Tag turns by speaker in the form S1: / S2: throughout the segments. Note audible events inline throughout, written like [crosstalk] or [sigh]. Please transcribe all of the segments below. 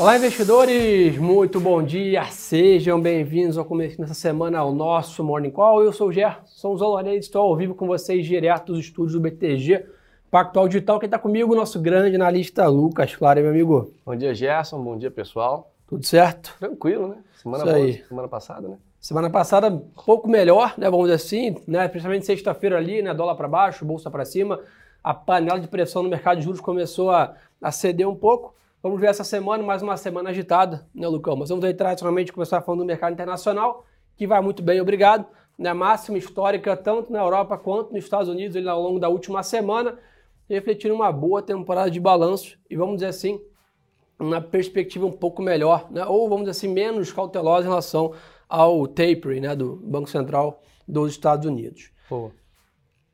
S1: Olá, investidores! Muito bom dia! Sejam bem-vindos ao começo dessa semana ao nosso Morning Call. Eu sou o Gerson Zolorelli, estou ao vivo com vocês direto dos estúdios do BTG Pactual Digital. Quem está comigo, nosso grande analista Lucas Claro, meu amigo.
S2: Bom dia, Gerson. Bom dia, pessoal.
S1: Tudo certo?
S2: Tranquilo, né? Semana Isso boa, aí. semana passada, né?
S1: Semana passada, um pouco melhor, né? Vamos dizer assim, né? Principalmente sexta-feira ali, né? Dólar para baixo, bolsa para cima. A panela de pressão no mercado de juros começou a, a ceder um pouco. Vamos ver essa semana, mais uma semana agitada, né, Lucão? Mas vamos aí tradicionalmente começar falando do mercado internacional, que vai muito bem, obrigado. Né, máxima histórica tanto na Europa quanto nos Estados Unidos ele, ao longo da última semana, refletindo uma boa temporada de balanço e vamos dizer assim, uma perspectiva um pouco melhor, né, ou vamos dizer assim, menos cautelosa em relação ao tapering né, do Banco Central dos Estados Unidos. Pô.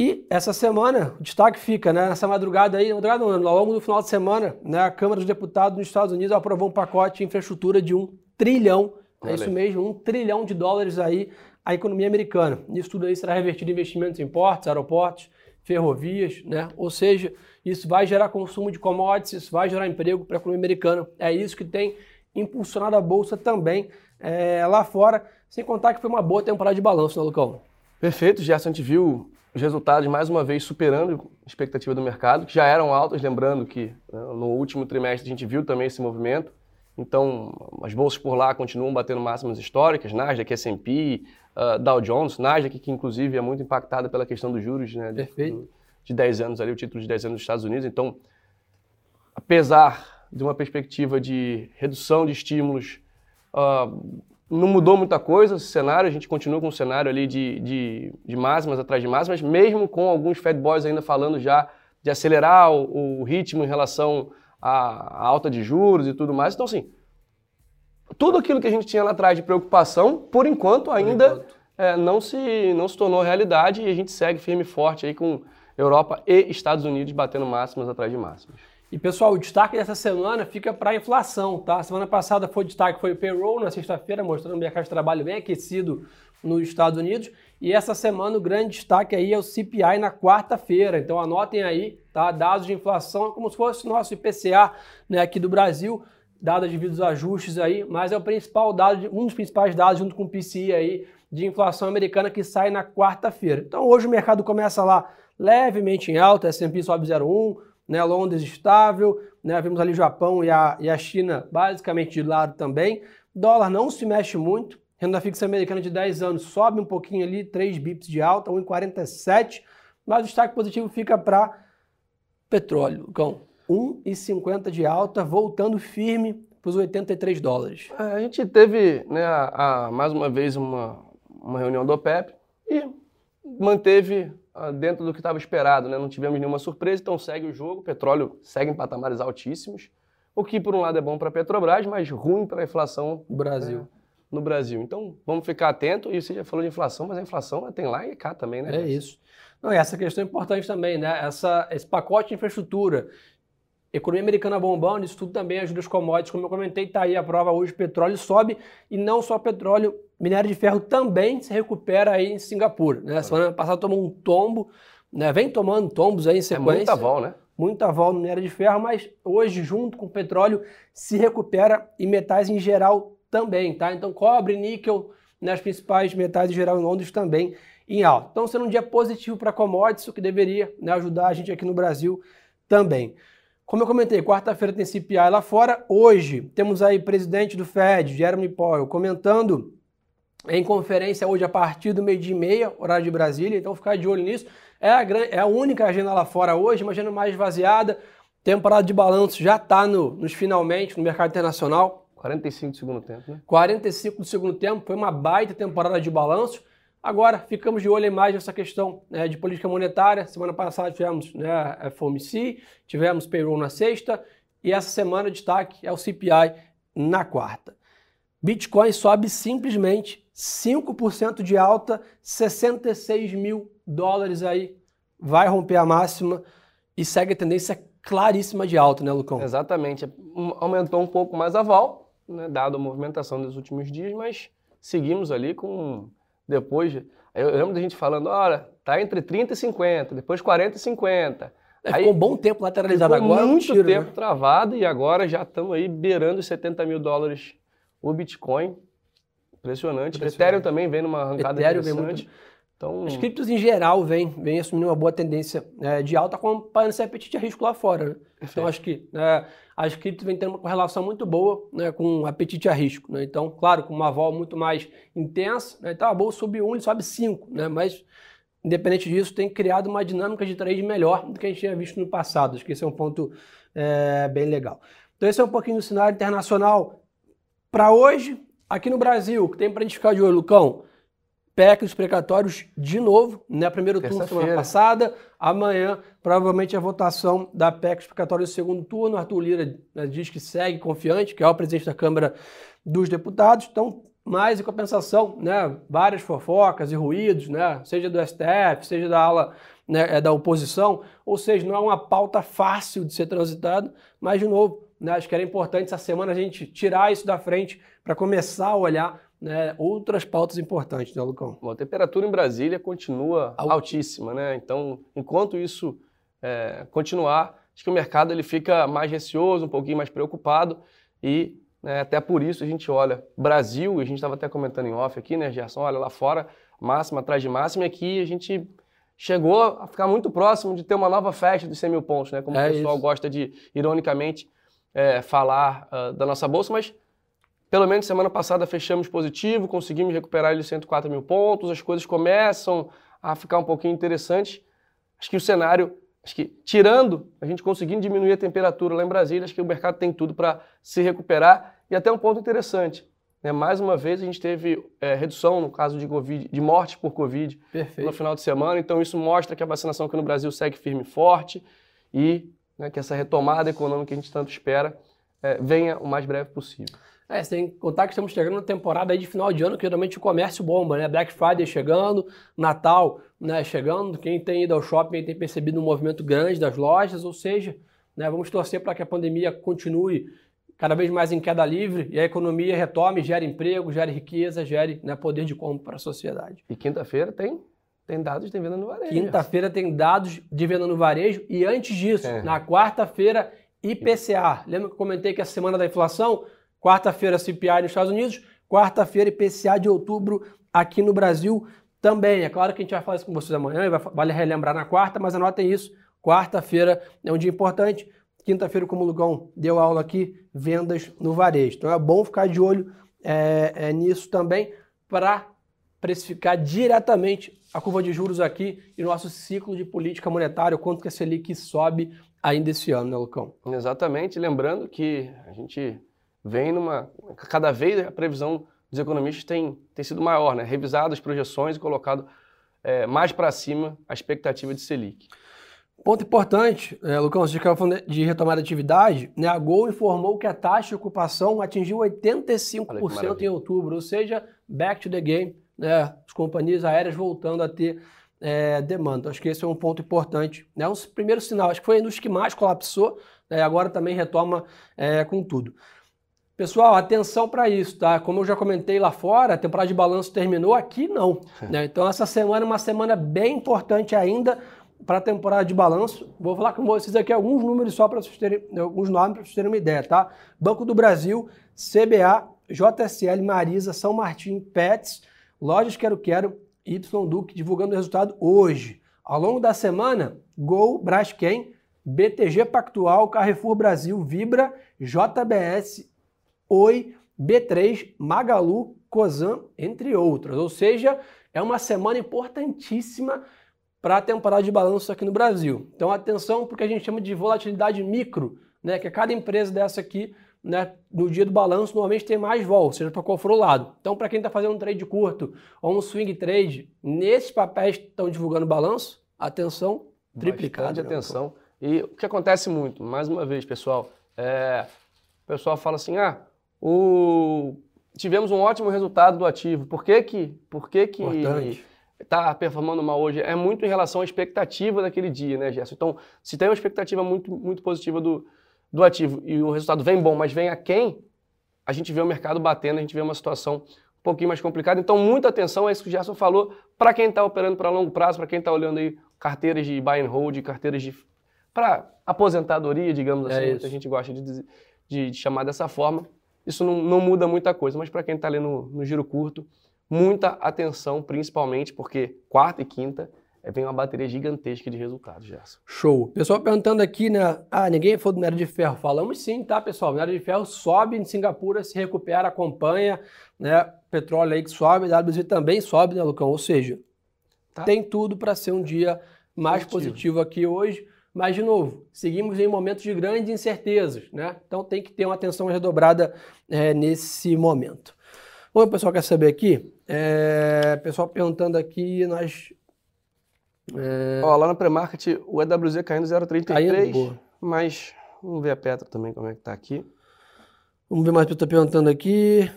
S1: E essa semana, o destaque fica, né? Nessa madrugada aí, madrugada não, ao longo do final de semana, né, a Câmara dos Deputados nos Estados Unidos aprovou um pacote de infraestrutura de um trilhão, é isso mesmo, um trilhão de dólares aí à economia americana. Isso tudo aí será revertido em investimentos em portos, aeroportos, ferrovias, né? Ou seja, isso vai gerar consumo de commodities, isso vai gerar emprego para a economia americana. É isso que tem impulsionado a bolsa também é, lá fora, sem contar que foi uma boa temporada de balanço, né, Lucão?
S2: Perfeito, Gerson. A gente viu os resultados, mais uma vez, superando a expectativa do mercado, que já eram altas, lembrando que né, no último trimestre a gente viu também esse movimento. Então, as bolsas por lá continuam batendo máximas históricas, Nasdaq, S&P, uh, Dow Jones, Nasdaq, que inclusive é muito impactada pela questão dos juros né,
S1: Perfeito.
S2: de 10 anos ali, o título de 10 anos dos Estados Unidos. Então, apesar de uma perspectiva de redução de estímulos, uh, não mudou muita coisa esse cenário, a gente continua com um cenário ali de, de, de máximas atrás de máximas, mesmo com alguns Fed Boys ainda falando já de acelerar o, o ritmo em relação à, à, alta de juros e tudo mais. Então, assim, tudo aquilo que a gente tinha lá atrás de preocupação, por enquanto ainda por enquanto. É, não, se, não se tornou realidade e a gente segue firme e forte aí com Europa e Estados Unidos batendo máximas atrás de máximas.
S1: E pessoal, o destaque dessa semana fica para a inflação, tá? Semana passada foi o destaque foi o payroll na sexta-feira, mostrando o mercado de trabalho bem aquecido nos Estados Unidos. E essa semana o grande destaque aí é o CPI na quarta-feira. Então anotem aí, tá? Dados de inflação como se fosse nosso IPCA, né, aqui do Brasil, dados devido aos ajustes aí, mas é o principal dado, um dos principais dados junto com o PCI aí de inflação americana que sai na quarta-feira. Então hoje o mercado começa lá levemente em alta, S&P sobe 0,1, né? Londres estável, né? vimos ali o Japão e a, e a China basicamente de lado também. Dólar não se mexe muito, renda fixa americana de 10 anos sobe um pouquinho ali, 3 bips de alta, 1,47, mas o destaque positivo fica para petróleo, Cão. 1,50 de alta, voltando firme para os 83 dólares.
S2: É, a gente teve, né, a, a, mais uma vez, uma, uma reunião do OPEP e manteve dentro do que estava esperado, né? Não tivemos nenhuma surpresa, então segue o jogo. O petróleo segue em patamares altíssimos, o que por um lado é bom para a Petrobras, mas ruim para a inflação
S1: no Brasil. Né?
S2: no Brasil. Então vamos ficar atento. E você já falou de inflação, mas a inflação tem lá e cá também, né?
S1: É isso. Não, e essa questão é importante também, né? Essa, esse pacote de infraestrutura Economia americana bombando, isso tudo também ajuda os commodities. Como eu comentei, está aí a prova hoje, petróleo sobe e não só petróleo, minério de ferro também se recupera aí em Singapura. Né? Semana passada tomou um tombo, né? vem tomando tombos aí em sequência. É
S2: muita vol, né?
S1: Muita vol no minério de ferro, mas hoje, junto com o petróleo, se recupera e metais em geral também, tá? Então, cobre, níquel, né, as principais metais em geral em Londres também em alta. Então, sendo um dia positivo para commodities, o que deveria né, ajudar a gente aqui no Brasil também. Como eu comentei, quarta-feira tem CPI lá fora. Hoje temos aí presidente do Fed, Jeremy Powell, comentando em conferência hoje a partir do meio-dia e meia, horário de Brasília, então ficar de olho nisso. É a, é a única agenda lá fora hoje, uma agenda mais esvaziada. Temporada de balanço já está no, nos finalmente no mercado internacional.
S2: 45 do segundo tempo, né?
S1: 45 do segundo tempo, foi uma baita temporada de balanço. Agora, ficamos de olho em mais nessa questão né, de política monetária. Semana passada tivemos né, FOMC, tivemos payroll na sexta e essa semana destaque é o CPI na quarta. Bitcoin sobe simplesmente 5% de alta, 66 mil dólares aí, vai romper a máxima e segue a tendência claríssima de alta, né, Lucão?
S2: Exatamente. Aumentou um pouco mais a vol, né, dado a movimentação dos últimos dias, mas seguimos ali com depois, eu lembro da gente falando, olha, tá entre 30 e 50, depois 40 e 50.
S1: É, ficou um bom tempo lateralizado
S2: ficou
S1: agora.
S2: muito
S1: tiro,
S2: tempo
S1: né?
S2: travado e agora já estamos aí beirando os 70 mil dólares o Bitcoin. Impressionante.
S1: Impressionante.
S2: Ethereum também vem numa arrancada
S1: Ethereum vem
S2: interessante.
S1: muito-
S2: Então,
S1: As criptos em geral vem, vem assumindo uma boa tendência né, de alta, acompanhando esse apetite a risco lá fora. Né? Então acho que né, as criptos vêm tendo uma correlação muito boa né, com apetite a risco. Né? Então, claro, com uma vol muito mais intensa, né? então a bolsa sobe 1 e sobe 5, né? mas independente disso, tem criado uma dinâmica de trade melhor do que a gente tinha visto no passado. Acho que esse é um ponto é, bem legal. Então esse é um pouquinho do cenário internacional para hoje. Aqui no Brasil, o que tem para a gente ficar de olho, Lucão? PEC dos precatórios de novo, né? Primeiro turno semana passada, amanhã provavelmente a votação da PEC dos precatórios do segundo turno. Arthur Lira né, diz que segue confiante, que é o presidente da Câmara dos Deputados. Então, mais em compensação, né? Várias fofocas e ruídos, né? Seja do STF, seja da ala né, é, da oposição. Ou seja, não é uma pauta fácil de ser transitada, mas de novo, né, acho que era importante essa semana a gente tirar isso da frente para começar a olhar né, outras pautas importantes, né, Lucão?
S2: Bom, a temperatura em Brasília continua
S1: Alto.
S2: altíssima, né? Então, enquanto isso é, continuar, acho que o mercado ele fica mais receoso, um pouquinho mais preocupado e né, até por isso a gente olha Brasil, a gente estava até comentando em off aqui, né, Gerson? Olha lá fora, máxima atrás de máxima, e aqui a gente chegou a ficar muito próximo de ter uma nova festa dos 100 mil pontos, né? Como
S1: É
S2: o pessoal
S1: isso.
S2: gosta de, ironicamente, é, falar ah, da nossa bolsa, mas pelo menos semana passada fechamos positivo, conseguimos recuperar ali 104 mil pontos, as coisas começam a ficar um pouquinho interessantes. Acho que o cenário, acho que tirando, a gente conseguindo diminuir a temperatura lá em Brasília, acho que o mercado tem tudo para se recuperar. E até um ponto interessante, né? mais uma vez a gente teve é, redução no caso de, COVID, de mortes por Covid no
S1: Perfeito.
S2: final de semana, então isso mostra que a vacinação aqui no Brasil segue firme e forte e né, que essa retomada econômica que a gente tanto espera é, venha o mais breve possível.
S1: É, você tem que contar que estamos chegando na temporada de final de ano, que geralmente o comércio bomba, né? Black Friday chegando, Natal né, chegando. Quem tem ido ao shopping tem percebido um movimento grande das lojas, ou seja, né, vamos torcer para que a pandemia continue cada vez mais em queda livre e a economia retome, gere emprego, gere riqueza, gere né, poder de compra para a sociedade.
S2: E quinta-feira tem, tem dados de venda no varejo.
S1: Quinta-feira tem dados de venda no varejo e antes disso,
S2: É.
S1: na quarta-feira, IPCA. Lembra que eu comentei que é a semana da inflação? Quarta-feira CPI nos Estados Unidos, quarta-feira IPCA de outubro aqui no Brasil também. É claro que a gente vai falar isso com vocês amanhã, e vai, vale relembrar na quarta, mas anotem isso. Quarta-feira é um dia importante. Quinta-feira, como o Lugão deu aula aqui, vendas no varejo. Então é bom ficar de olho é, é, nisso também para precificar diretamente a curva de juros aqui e nosso ciclo de política monetária, o quanto que a Selic sobe ainda esse ano, né, Lucão?
S2: Exatamente, lembrando que a gente vem numa. Cada vez a previsão dos economistas tem, tem sido maior, né? Revisado as projeções e colocado é, mais para cima a expectativa de Selic.
S1: Ponto importante, é, Lucão, você estava falando de retomada de atividade, né? A Gol informou que a taxa de ocupação atingiu 85%
S2: maravilha.
S1: em outubro, ou seja, back to the game, né? As companhias aéreas voltando a ter é, demanda. Acho que esse é um ponto importante. É um primeiro sinal, acho que foi a indústria que mais colapsou, né? agora também retoma é, com tudo. Pessoal, atenção para isso, tá? Como eu já comentei lá fora, a temporada de balanço terminou, aqui não. né? Então essa semana é uma semana bem importante ainda para a temporada de balanço. Vou falar com vocês aqui alguns números só para vocês terem, alguns nomes para vocês terem uma ideia, tá? Banco do Brasil, CBA, JSL, Marisa, São Martin, Pets, Lojas Quero Quero, Y Duque, divulgando o resultado hoje. Ao longo da semana, Gol, Braskem, BTG Pactual, Carrefour Brasil, Vibra, JBS, Oi, B3, Magalu, Cosan, entre outras. Ou seja, é uma semana importantíssima para a temporada de balanço aqui no Brasil. Então, atenção, porque a gente chama de volatilidade micro, né? Que cada empresa dessa aqui, né, no dia do balanço, normalmente tem mais vol, seja para qual for o lado. Então, para quem está fazendo um trade curto ou um swing trade, nesses papéis que estão divulgando balanço, atenção, triplicada.
S2: Bastante
S1: né?
S2: atenção. E o que acontece muito, mais uma vez, pessoal, é, o pessoal fala assim, ah, o... tivemos um ótimo resultado do ativo, por que que, por que, que está performando mal hoje? É muito em relação à expectativa daquele dia, né, Gerson? Então, se tem uma expectativa muito, muito positiva do, do ativo e o resultado vem bom, mas vem aquém, a gente vê o mercado batendo, a gente vê uma situação um pouquinho mais complicada. Então, muita atenção a isso que o Gerson falou, para quem está operando para longo prazo, para quem está olhando aí carteiras de buy and hold, carteiras de para aposentadoria, digamos
S1: É
S2: assim,
S1: isso.
S2: muita gente gosta de, dizer- de- de chamar dessa forma. Isso não, não muda muita coisa, mas para quem está ali no, no giro curto, muita atenção, principalmente porque quarta e quinta vem uma bateria gigantesca de resultados, Gerson.
S1: Show. Pessoal perguntando aqui, né? Ah, ninguém falou do minério de ferro. Falamos sim, tá, pessoal? O minério de ferro sobe em Singapura, se recupera, acompanha, né? Petróleo aí que sobe, WZ também sobe, né, Lucão? Ou seja,
S2: Tá.
S1: tem tudo para ser um dia mais
S2: Positivo.
S1: positivo aqui hoje. Mas, de novo, seguimos em momentos de grandes incertezas, né? Então tem que ter uma atenção redobrada é, nesse momento. Bom, o pessoal quer saber aqui, é, pessoal perguntando aqui, nós... é,
S2: Ó, lá na pré-market, o EWZ caindo 0,33,
S1: Caindo, boa.
S2: mas vamos ver a Petra também, como é que tá aqui.
S1: Vamos ver mais o que estou perguntando aqui.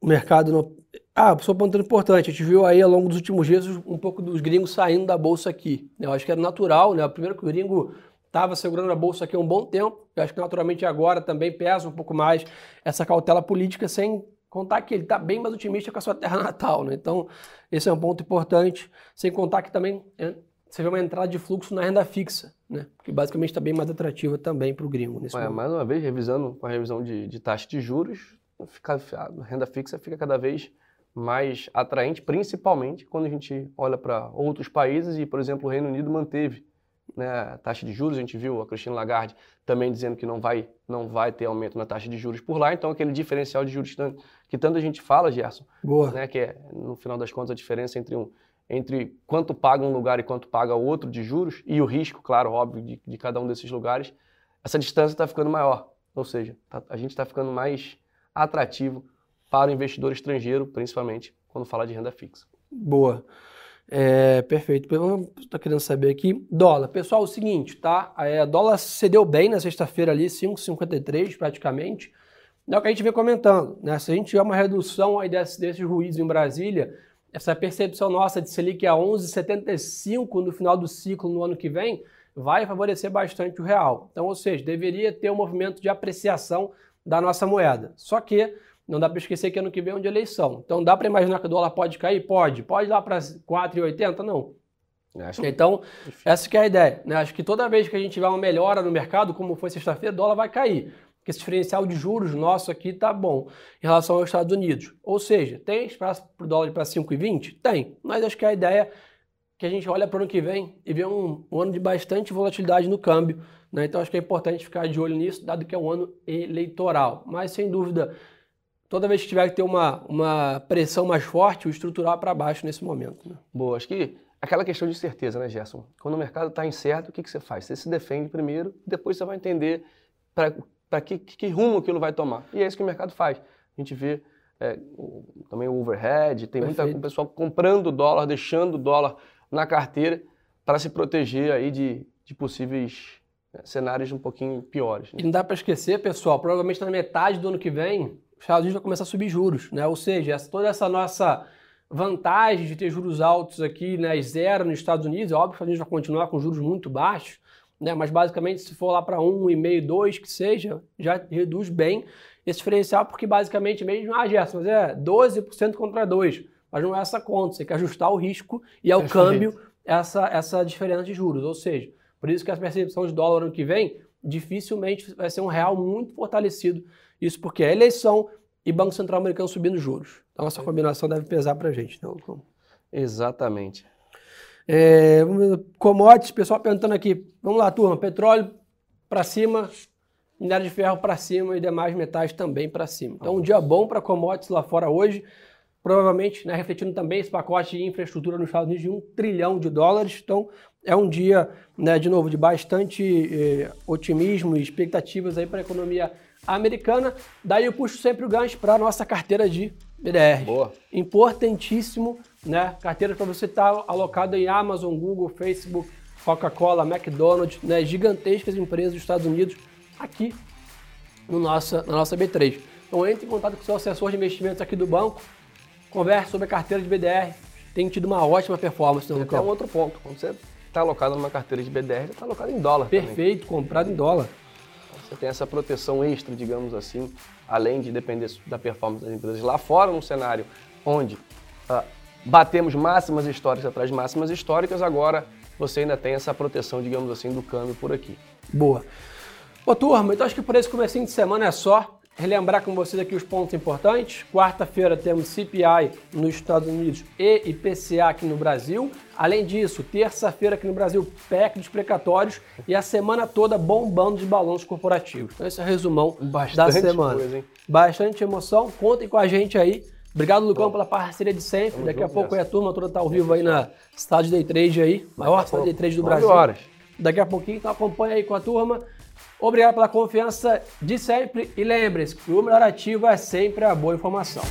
S1: O mercado não. Ah, pessoa perguntando importante. A gente viu aí ao longo dos últimos dias um pouco dos gringos saindo da bolsa aqui. né? Eu acho que era natural, né? Primeiro que o gringo estava segurando a bolsa aqui há um bom tempo. Eu acho que naturalmente agora também pesa um pouco mais essa cautela política, sem contar que ele está bem mais otimista com a sua terra [laughs] natal, né? Então, esse é um ponto importante. Sem contar que também você vê uma entrada de fluxo na renda fixa, né? Que basicamente está bem mais atrativa também para o gringo nesse momento.
S2: mais uma vez, revisando com a revisão de, de taxa de juros, fica, a renda fixa fica cada vez mais atraente, principalmente quando a gente olha para outros países e, por exemplo, o Reino Unido manteve né, a taxa de juros. A gente viu a Christine Lagarde também dizendo que não vai, não vai ter aumento na taxa de juros por lá. Então, aquele diferencial de juros que tanta gente fala, Gerson,
S1: Boa.
S2: né, que é, no final das contas, a diferença entre, um, entre quanto paga um lugar e quanto paga outro de juros, e o risco, claro, óbvio, de, de cada um desses lugares, essa distância está ficando maior. Ou seja, tá- a gente está ficando mais atrativo para o investidor estrangeiro, principalmente quando fala de renda fixa.
S1: Boa. É, perfeito. Estou querendo saber aqui. Dólar. Pessoal, é o seguinte, tá? É, dólar cedeu bem na sexta-feira ali, 5,53 praticamente. É o que a gente vem comentando, né? Se a gente tiver uma redução aí desses, desses ruídos em Brasília, essa percepção nossa de Selic a 11,75 no final do ciclo no ano que vem vai favorecer bastante o real. Então, ou seja, deveria ter um movimento de apreciação da nossa moeda. Só que não dá para esquecer que ano que vem é um de eleição. Então, dá para imaginar que o dólar pode cair? Pode. Pode ir lá para 4,80? Não.
S2: Acho
S1: Então, essa que é a ideia. Né? Acho que toda vez que a gente tiver uma melhora no mercado, como foi sexta-feira, o dólar vai cair. Esse diferencial de juros nosso aqui tá bom em relação aos Estados Unidos. Ou seja, tem espaço para o dólar para 5,20? Tem. Mas acho que a ideia é que a gente olha para o ano que vem e vê um, um ano de bastante volatilidade no câmbio. Né? Então, acho que é importante ficar de olho nisso, dado que é um ano eleitoral. Mas, sem dúvida, toda vez que tiver que ter uma, uma pressão mais forte, o estrutural para baixo nesse momento. Né?
S2: Boa, acho que aquela questão de certeza, né, Gerson? Quando o mercado está incerto, o que, que você faz? Você se defende primeiro, depois você vai entender para que, que, que rumo aquilo vai tomar. E é isso que o mercado faz. A gente vê é, o- também o overhead, tem muita
S1: Perfeito.
S2: o pessoal comprando dólar, deixando o dólar na carteira para se proteger aí de, de possíveis né, cenários um pouquinho piores. né?
S1: E não dá para esquecer, pessoal, provavelmente na metade do ano que vem, os Estados Unidos vai começar a subir juros, né? Ou seja, essa- toda essa nossa vantagem de ter juros altos aqui, né, zero nos Estados Unidos, é óbvio que os Estados Unidos vai continuar com juros muito baixos, né? Mas basicamente, se for lá para 1,5, 2, que seja, já reduz bem esse diferencial, porque basicamente mesmo, ah, Gerson, mas é 12% contra 2. Mas não é essa conta, você tem que ajustar o risco e ao
S2: Perfeito.
S1: câmbio essa, essa diferença de juros. Ou seja, por isso que a percepção de dólar ano que vem dificilmente vai ser um real muito fortalecido. Isso porque é eleição e Banco Central americano subindo juros. Então essa combinação deve pesar para a gente. Lucão?
S2: Exatamente.
S1: É, commodities, pessoal perguntando aqui. Vamos lá, turma. Petróleo para cima, minério de ferro para cima e demais metais também para cima. Então, um dia bom para commodities lá fora hoje. Provavelmente, né, refletindo também esse pacote de infraestrutura nos Estados Unidos de um trilhão de dólares. Então, é um dia, né, de novo, de bastante eh, otimismo e expectativas aí para a economia americana. Daí eu puxo sempre o gancho para a nossa carteira de BDR
S2: Boa.
S1: importantíssimo, né? Carteira para você estar alocado em Amazon, Google, Facebook, Coca-Cola, McDonald's, né? Gigantescas empresas dos Estados Unidos aqui no nossa, na nossa B3. Então entre em contato com o seu assessor de investimentos aqui do banco, converse sobre a carteira de BDR. Tem tido uma ótima performance,
S2: Tem até um outro ponto. Quando você está alocado numa carteira de BDR, está alocado em dólar. também.
S1: Perfeito, comprado em dólar.
S2: Você tem essa proteção extra, digamos assim, além de depender da performance das empresas lá fora, num cenário onde ah, batemos máximas históricas atrás de máximas históricas, agora você ainda tem essa proteção, digamos assim, do câmbio por aqui.
S1: Boa. Ô turma, então acho que por esse comecinho de semana é só. Relembrar com vocês aqui os pontos importantes. Quarta-feira temos CPI nos Estados Unidos e IPCA aqui no Brasil. Além disso, terça-feira aqui no Brasil, PEC dos precatórios e a semana toda bombando de balanços corporativos. Então esse é o resumão Bastante da semana. Coisa, Bastante emoção. Contem com a gente aí. Obrigado, Lucão, Bom, pela parceria de sempre. Tamo Daqui a pouco aí a turma toda tá ao vivo aí na Estádio Day Trade aí, maior estádio Day Trade do Brasil.
S2: horas.
S1: Daqui a pouquinho, então acompanha aí com a turma. Obrigado pela confiança de sempre e lembre-se que o melhor ativo é sempre a boa informação.